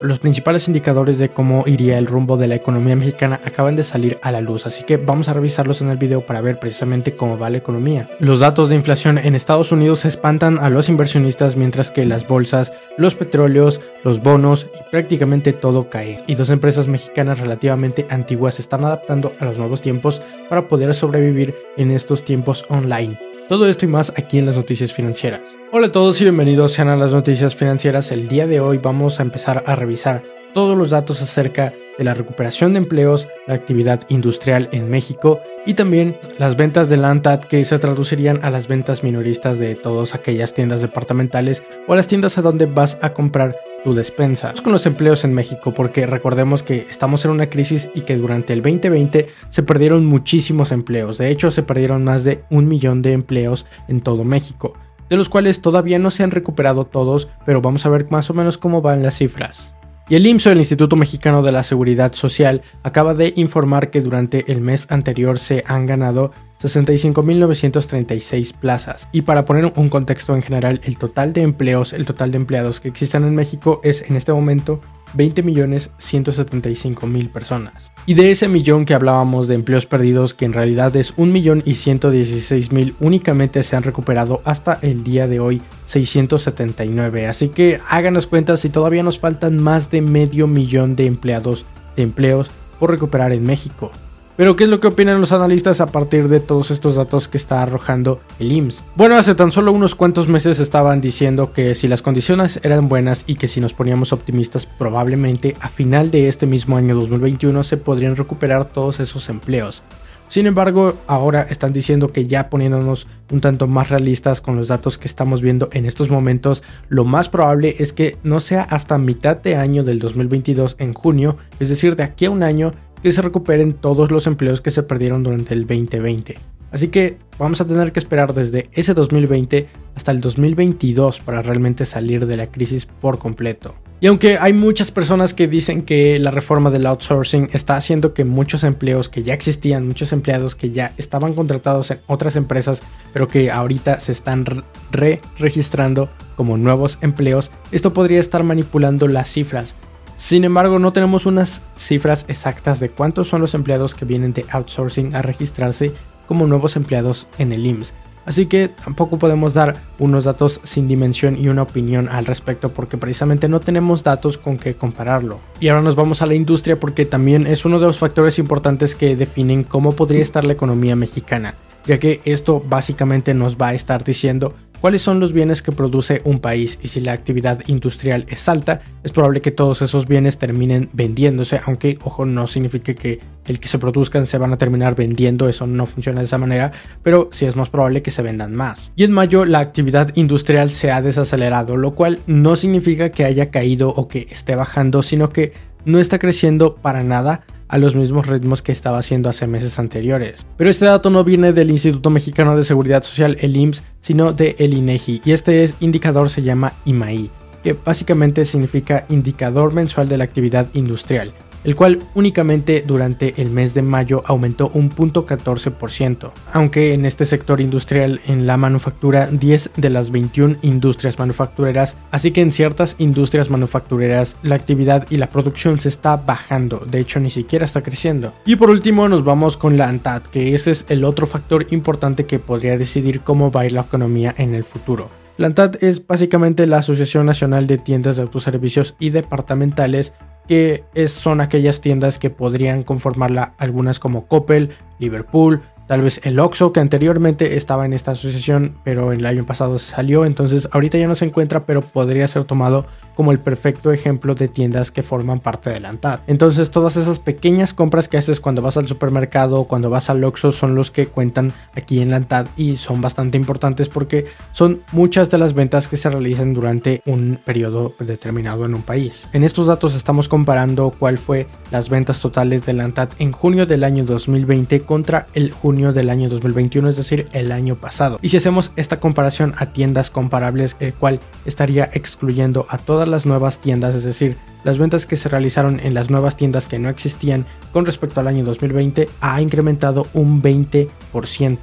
Los principales indicadores de cómo iría el rumbo de la economía mexicana acaban de salir a la luz, así que vamos a revisarlos en el video para ver precisamente cómo va la economía. Los datos de inflación en Estados Unidos espantan a los inversionistas mientras que las bolsas, los petróleos, los bonos y prácticamente todo cae. Y dos empresas mexicanas relativamente antiguas se están adaptando a los nuevos tiempos para poder sobrevivir en estos tiempos online. Todo esto y más aquí en las noticias financieras. Hola a todos y bienvenidos sean a las noticias financieras. El día de hoy vamos a empezar a revisar todos los datos acerca de la recuperación de empleos, la actividad industrial en México y también las ventas de la que se traducirían a las ventas minoristas de todas aquellas tiendas departamentales o las tiendas a donde vas a comprar tu despensa. Vamos con los empleos en México porque recordemos que estamos en una crisis y que durante el 2020 se perdieron muchísimos empleos. De hecho, se perdieron más de un millón de empleos en todo México, de los cuales todavía no se han recuperado todos, pero vamos a ver más o menos cómo van las cifras. Y el IMSS, el Instituto Mexicano de la Seguridad Social, acaba de informar que durante el mes anterior se han ganado 65.936 plazas. Y para poner un contexto en general, el total de empleos, el total de empleados que existen en México es en este momento 20.175.000 personas. Y de ese millón que hablábamos de empleos perdidos, que en realidad es 1.116.000, únicamente se han recuperado hasta el día de hoy 679. Así que háganos cuenta si todavía nos faltan más de medio millón de empleados de empleos por recuperar en México. Pero ¿qué es lo que opinan los analistas a partir de todos estos datos que está arrojando el IMSS? Bueno, hace tan solo unos cuantos meses estaban diciendo que si las condiciones eran buenas y que si nos poníamos optimistas probablemente a final de este mismo año 2021 se podrían recuperar todos esos empleos. Sin embargo, ahora están diciendo que ya poniéndonos un tanto más realistas con los datos que estamos viendo en estos momentos, lo más probable es que no sea hasta mitad de año del 2022 en junio, es decir, de aquí a un año, que se recuperen todos los empleos que se perdieron durante el 2020. Así que vamos a tener que esperar desde ese 2020 hasta el 2022 para realmente salir de la crisis por completo. Y aunque hay muchas personas que dicen que la reforma del outsourcing está haciendo que muchos empleos que ya existían, muchos empleados que ya estaban contratados en otras empresas, pero que ahorita se están re-registrando como nuevos empleos, esto podría estar manipulando las cifras sin embargo, no tenemos unas cifras exactas de cuántos son los empleados que vienen de outsourcing a registrarse como nuevos empleados en el IMSS. Así que tampoco podemos dar unos datos sin dimensión y una opinión al respecto porque precisamente no tenemos datos con que compararlo. Y ahora nos vamos a la industria porque también es uno de los factores importantes que definen cómo podría estar la economía mexicana, ya que esto básicamente nos va a estar diciendo cuáles son los bienes que produce un país y si la actividad industrial es alta, es probable que todos esos bienes terminen vendiéndose, aunque, ojo, no signifique que el que se produzcan se van a terminar vendiendo, eso no funciona de esa manera, pero sí es más probable que se vendan más. Y en mayo la actividad industrial se ha desacelerado, lo cual no significa que haya caído o que esté bajando, sino que no está creciendo para nada a los mismos ritmos que estaba haciendo hace meses anteriores. Pero este dato no viene del Instituto Mexicano de Seguridad Social, el IMSS, sino de el INEGI, y este indicador se llama IMAI, que básicamente significa Indicador Mensual de la Actividad Industrial el cual únicamente durante el mes de mayo aumentó un punto 14%, aunque en este sector industrial en la manufactura 10 de las 21 industrias manufactureras, así que en ciertas industrias manufactureras la actividad y la producción se está bajando, de hecho ni siquiera está creciendo. Y por último nos vamos con la ANTAD, que ese es el otro factor importante que podría decidir cómo va a ir la economía en el futuro. La ANTAD es básicamente la Asociación Nacional de Tiendas de Autoservicios y Departamentales que son aquellas tiendas que podrían conformarla algunas como Coppel, Liverpool, tal vez el Oxxo que anteriormente estaba en esta asociación pero el año pasado salió. Entonces ahorita ya no se encuentra pero podría ser tomado como el perfecto ejemplo de tiendas que forman parte de la ANTAD. Entonces todas esas pequeñas compras que haces cuando vas al supermercado o cuando vas al Oxxo son los que cuentan aquí en la ANTAD y son bastante importantes porque son muchas de las ventas que se realizan durante un periodo determinado en un país. En estos datos estamos comparando cuál fue las ventas totales de la ANTAD en junio del año 2020 contra el junio del año 2021, es decir, el año pasado. Y si hacemos esta comparación a tiendas comparables, el cual estaría excluyendo a todas las nuevas tiendas, es decir, las ventas que se realizaron en las nuevas tiendas que no existían con respecto al año 2020 ha incrementado un 20%,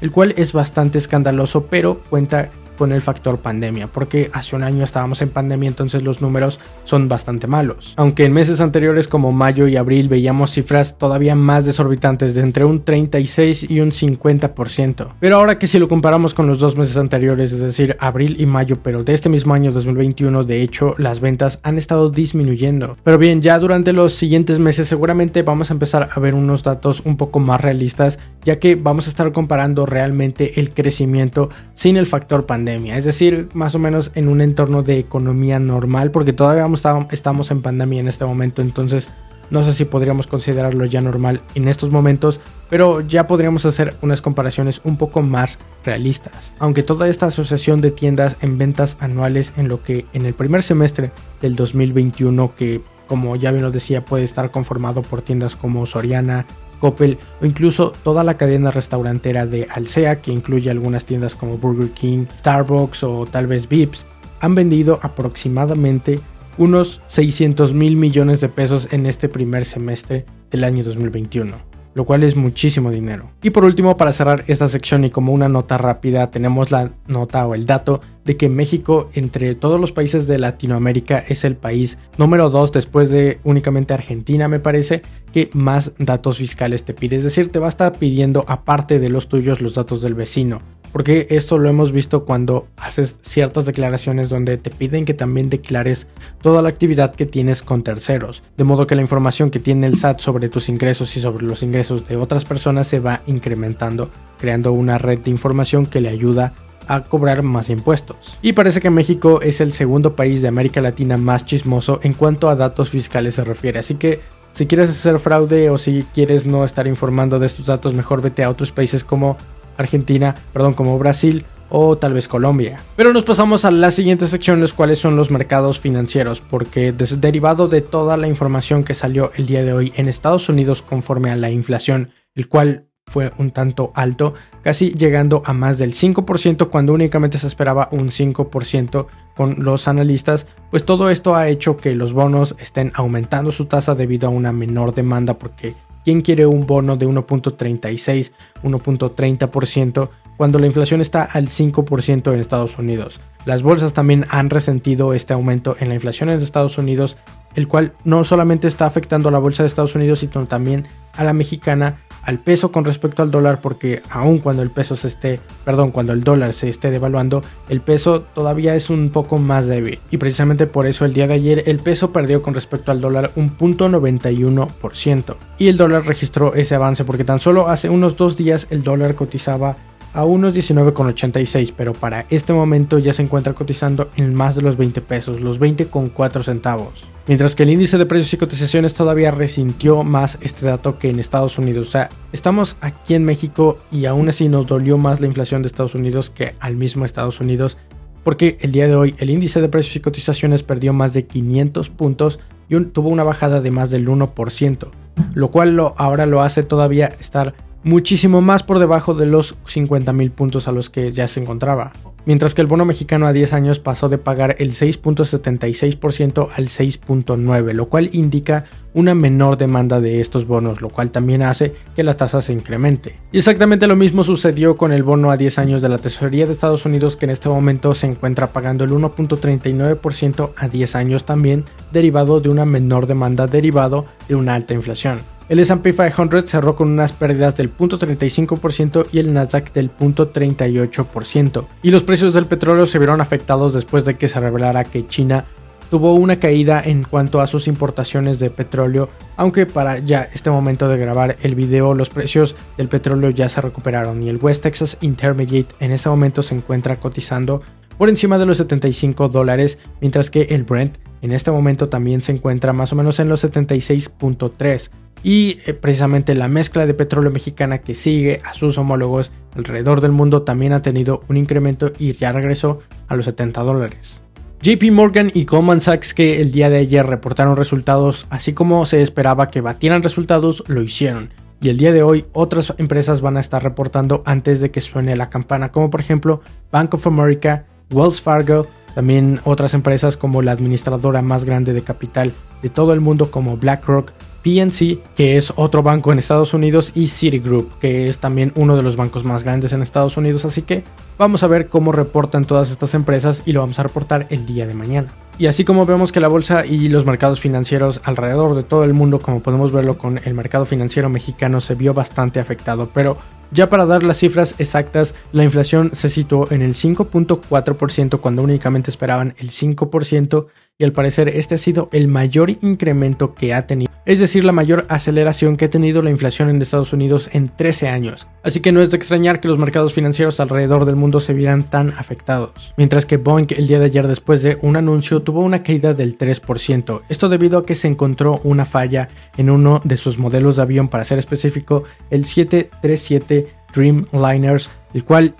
el cual es bastante escandaloso, pero cuenta con el factor pandemia, porque hace un año estábamos en pandemia, entonces los números son bastante malos. Aunque en meses anteriores como mayo y abril veíamos cifras todavía más desorbitantes de entre un 36 y un 50%. Pero ahora que si lo comparamos con los dos meses anteriores, es decir, abril y mayo, pero de este mismo año 2021, de hecho, las ventas han estado disminuyendo. Pero bien, ya durante los siguientes meses seguramente vamos a empezar a ver unos datos un poco más realistas, ya que vamos a estar comparando realmente el crecimiento sin el factor pandemia es decir, más o menos en un entorno de economía normal, porque todavía estamos en pandemia en este momento, entonces no sé si podríamos considerarlo ya normal en estos momentos, pero ya podríamos hacer unas comparaciones un poco más realistas. Aunque toda esta asociación de tiendas en ventas anuales en lo que en el primer semestre del 2021, que como ya bien lo decía, puede estar conformado por tiendas como Soriana, Coppel o incluso toda la cadena restaurantera de Alsea, que incluye algunas tiendas como Burger King, Starbucks o tal vez Vips, han vendido aproximadamente unos 600 mil millones de pesos en este primer semestre del año 2021 lo cual es muchísimo dinero. Y por último, para cerrar esta sección y como una nota rápida, tenemos la nota o el dato de que México entre todos los países de Latinoamérica es el país número 2 después de únicamente Argentina me parece que más datos fiscales te pide. Es decir, te va a estar pidiendo aparte de los tuyos los datos del vecino porque esto lo hemos visto cuando haces ciertas declaraciones donde te piden que también declares toda la actividad que tienes con terceros, de modo que la información que tiene el SAT sobre tus ingresos y sobre los ingresos de otras personas se va incrementando, creando una red de información que le ayuda a cobrar más impuestos. Y parece que México es el segundo país de América Latina más chismoso en cuanto a datos fiscales se refiere, así que si quieres hacer fraude o si quieres no estar informando de estos datos, mejor vete a otros países como Argentina, perdón, como Brasil o tal vez Colombia. Pero nos pasamos a la siguiente sección, los cuales son los mercados financieros, porque derivado de toda la información que salió el día de hoy en Estados Unidos conforme a la inflación, el cual fue un tanto alto, casi llegando a más del 5% cuando únicamente se esperaba un 5% con los analistas, pues todo esto ha hecho que los bonos estén aumentando su tasa debido a una menor demanda porque ¿Quién quiere un bono de 1.36, 1.30% cuando la inflación está al 5% en Estados Unidos? Las bolsas también han resentido este aumento en la inflación en Estados Unidos, el cual no solamente está afectando a la bolsa de Estados Unidos, sino también a la mexicana al peso con respecto al dólar porque aun cuando el peso se esté, perdón, cuando el dólar se esté devaluando, el peso todavía es un poco más débil. Y precisamente por eso el día de ayer el peso perdió con respecto al dólar un punto 91% y el dólar registró ese avance porque tan solo hace unos dos días el dólar cotizaba a unos 19,86, pero para este momento ya se encuentra cotizando en más de los 20 pesos, los 20,4 centavos. Mientras que el índice de precios y cotizaciones todavía resintió más este dato que en Estados Unidos. O sea, estamos aquí en México y aún así nos dolió más la inflación de Estados Unidos que al mismo Estados Unidos. Porque el día de hoy el índice de precios y cotizaciones perdió más de 500 puntos y tuvo una bajada de más del 1%, lo cual lo, ahora lo hace todavía estar muchísimo más por debajo de los 50 mil puntos a los que ya se encontraba. Mientras que el bono mexicano a 10 años pasó de pagar el 6.76% al 6.9%, lo cual indica una menor demanda de estos bonos, lo cual también hace que la tasa se incremente. Y exactamente lo mismo sucedió con el bono a 10 años de la Tesorería de Estados Unidos, que en este momento se encuentra pagando el 1.39% a 10 años también, derivado de una menor demanda derivado de una alta inflación. El S&P 500 cerró con unas pérdidas del 0.35% y el Nasdaq del 0.38%. Y los precios del petróleo se vieron afectados después de que se revelara que China tuvo una caída en cuanto a sus importaciones de petróleo, aunque para ya este momento de grabar el video los precios del petróleo ya se recuperaron y el West Texas Intermediate en este momento se encuentra cotizando por encima de los 75 dólares, mientras que el Brent en este momento también se encuentra más o menos en los 76.3 y eh, precisamente la mezcla de petróleo mexicana que sigue a sus homólogos alrededor del mundo también ha tenido un incremento y ya regresó a los 70 dólares. JP Morgan y Goldman Sachs que el día de ayer reportaron resultados así como se esperaba que batieran resultados lo hicieron y el día de hoy otras empresas van a estar reportando antes de que suene la campana como por ejemplo Bank of America, Wells Fargo, también otras empresas como la administradora más grande de capital de todo el mundo como BlackRock, PNC, que es otro banco en Estados Unidos, y Citigroup, que es también uno de los bancos más grandes en Estados Unidos. Así que vamos a ver cómo reportan todas estas empresas y lo vamos a reportar el día de mañana. Y así como vemos que la bolsa y los mercados financieros alrededor de todo el mundo, como podemos verlo con el mercado financiero mexicano, se vio bastante afectado, pero ya para dar las cifras exactas, la inflación se situó en el 5.4% cuando únicamente esperaban el 5% y al parecer este ha sido el mayor incremento que ha tenido, es decir, la mayor aceleración que ha tenido la inflación en Estados Unidos en 13 años. Así que no es de extrañar que los mercados financieros alrededor del mundo se vieran tan afectados. Mientras que Boeing el día de ayer después de un anuncio tuvo una caída del 3%, esto debido a que se encontró una falla en uno de sus modelos de avión, para ser específico, el 737 Dreamliners, el cual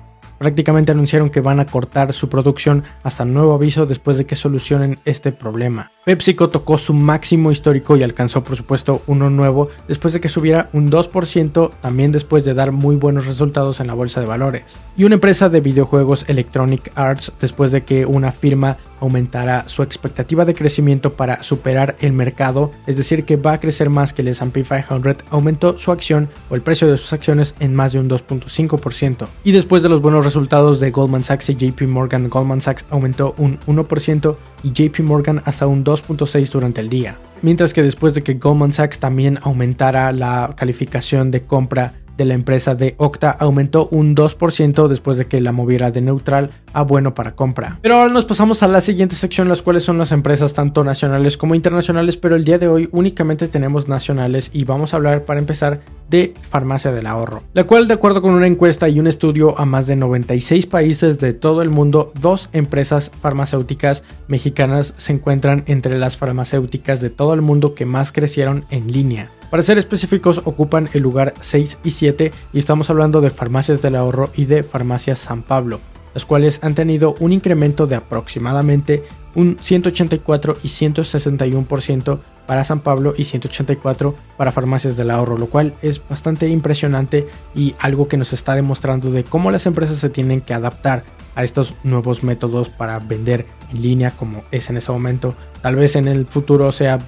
prácticamente anunciaron que van a cortar su producción hasta nuevo aviso después de que solucionen este problema. PepsiCo tocó su máximo histórico y alcanzó por supuesto uno nuevo después de que subiera un 2% también después de dar muy buenos resultados en la bolsa de valores. Y una empresa de videojuegos Electronic Arts después de que una firma aumentará su expectativa de crecimiento para superar el mercado, es decir, que va a crecer más que el S&P 500, aumentó su acción o el precio de sus acciones en más de un 2.5%. Y después de los buenos resultados de Goldman Sachs y JP Morgan, Goldman Sachs aumentó un 1% y JP Morgan hasta un 2.6 durante el día. Mientras que después de que Goldman Sachs también aumentara la calificación de compra de la empresa de Octa aumentó un 2% después de que la moviera de neutral a bueno para compra. Pero ahora nos pasamos a la siguiente sección, las cuales son las empresas tanto nacionales como internacionales, pero el día de hoy únicamente tenemos nacionales y vamos a hablar para empezar de farmacia del ahorro, la cual de acuerdo con una encuesta y un estudio a más de 96 países de todo el mundo, dos empresas farmacéuticas mexicanas se encuentran entre las farmacéuticas de todo el mundo que más crecieron en línea. Para ser específicos, ocupan el lugar 6 y 7 y estamos hablando de Farmacias del Ahorro y de Farmacias San Pablo, las cuales han tenido un incremento de aproximadamente un 184 y 161% para San Pablo y 184 para Farmacias del Ahorro, lo cual es bastante impresionante y algo que nos está demostrando de cómo las empresas se tienen que adaptar a estos nuevos métodos para vender en línea como es en ese momento. Tal vez en el futuro sea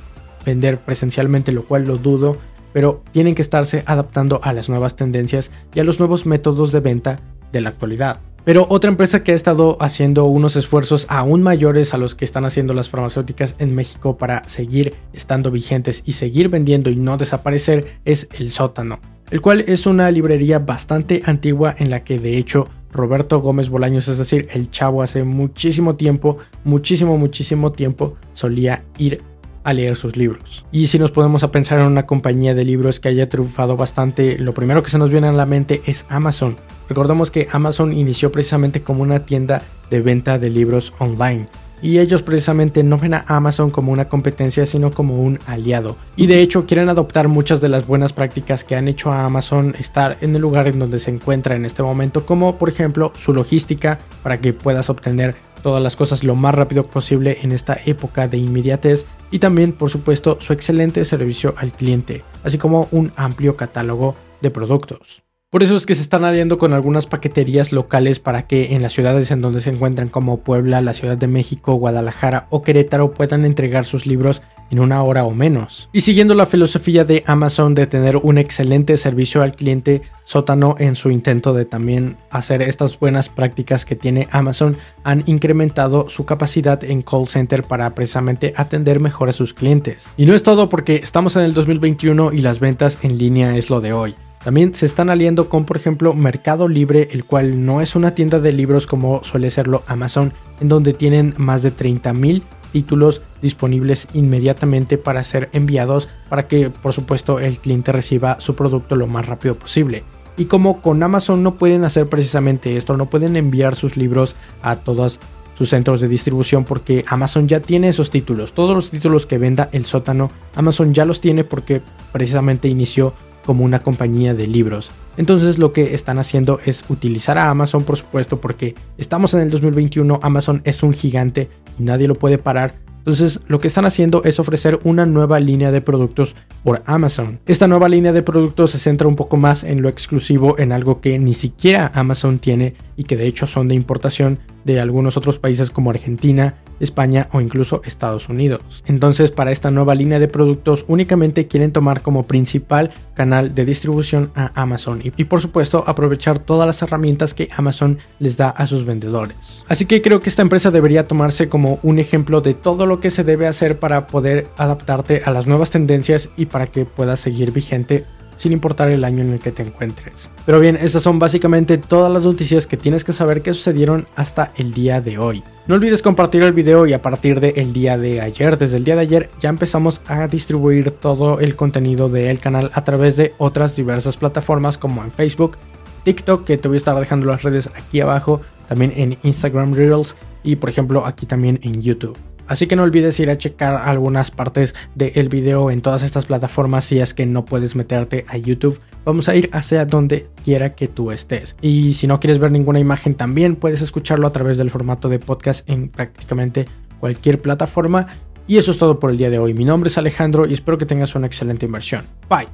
vender presencialmente, lo cual lo dudo, pero tienen que estarse adaptando a las nuevas tendencias y a los nuevos métodos de venta de la actualidad. Pero otra empresa que ha estado haciendo unos esfuerzos aún mayores a los que están haciendo las farmacéuticas en México para seguir estando vigentes y seguir vendiendo y no desaparecer es el sótano, el cual es una librería bastante antigua en la que de hecho Roberto Gómez Bolaños, es decir, el chavo hace muchísimo tiempo, muchísimo, muchísimo tiempo solía ir a leer sus libros. Y si nos podemos a pensar en una compañía de libros que haya triunfado bastante, lo primero que se nos viene a la mente es Amazon. Recordemos que Amazon inició precisamente como una tienda de venta de libros online. Y ellos precisamente no ven a Amazon como una competencia, sino como un aliado. Y de hecho quieren adoptar muchas de las buenas prácticas que han hecho a Amazon estar en el lugar en donde se encuentra en este momento, como por ejemplo su logística para que puedas obtener todas las cosas lo más rápido posible en esta época de inmediatez y también por supuesto su excelente servicio al cliente, así como un amplio catálogo de productos. Por eso es que se están aliando con algunas paqueterías locales para que en las ciudades en donde se encuentran como Puebla, la Ciudad de México, Guadalajara o Querétaro puedan entregar sus libros en una hora o menos. Y siguiendo la filosofía de Amazon de tener un excelente servicio al cliente, Sótano en su intento de también hacer estas buenas prácticas que tiene Amazon han incrementado su capacidad en call center para precisamente atender mejor a sus clientes. Y no es todo porque estamos en el 2021 y las ventas en línea es lo de hoy. También se están aliando con, por ejemplo, Mercado Libre, el cual no es una tienda de libros como suele serlo Amazon, en donde tienen más de 30.000 títulos disponibles inmediatamente para ser enviados para que por supuesto el cliente reciba su producto lo más rápido posible. Y como con Amazon no pueden hacer precisamente esto, no pueden enviar sus libros a todas sus centros de distribución porque Amazon ya tiene esos títulos. Todos los títulos que venda el sótano, Amazon ya los tiene porque precisamente inició como una compañía de libros. Entonces lo que están haciendo es utilizar a Amazon, por supuesto, porque estamos en el 2021, Amazon es un gigante y nadie lo puede parar. Entonces lo que están haciendo es ofrecer una nueva línea de productos por Amazon. Esta nueva línea de productos se centra un poco más en lo exclusivo, en algo que ni siquiera Amazon tiene y que de hecho son de importación de algunos otros países como Argentina, España o incluso Estados Unidos. Entonces para esta nueva línea de productos únicamente quieren tomar como principal canal de distribución a Amazon y, por supuesto aprovechar todas las herramientas que Amazon les da a sus vendedores. Así que creo que esta empresa debería tomarse como un ejemplo de todo lo que se debe hacer para poder adaptarte a las nuevas tendencias y para que puedas seguir vigente sin importar el año en el que te encuentres. Pero bien, estas son básicamente todas las noticias que tienes que saber que sucedieron hasta el día de hoy. No olvides compartir el video y a partir del día de ayer, desde el día de ayer, ya empezamos a distribuir todo el contenido del canal a través de otras diversas plataformas como en Facebook, TikTok, que te voy a estar dejando las redes aquí abajo, también en Instagram Reels y por ejemplo aquí también en YouTube. Así que no olvides ir a checar algunas partes del video en todas estas plataformas si es que no puedes meterte a YouTube. Vamos a ir hacia donde quiera que tú estés. Y si no quieres ver ninguna imagen también puedes escucharlo a través del formato de podcast en prácticamente cualquier plataforma. Y eso es todo por el día de hoy. Mi nombre es Alejandro y espero que tengas una excelente inversión. Bye.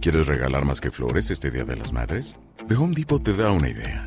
¿Quieres regalar más que flores este Día de las Madres? The Home Depot te da una idea.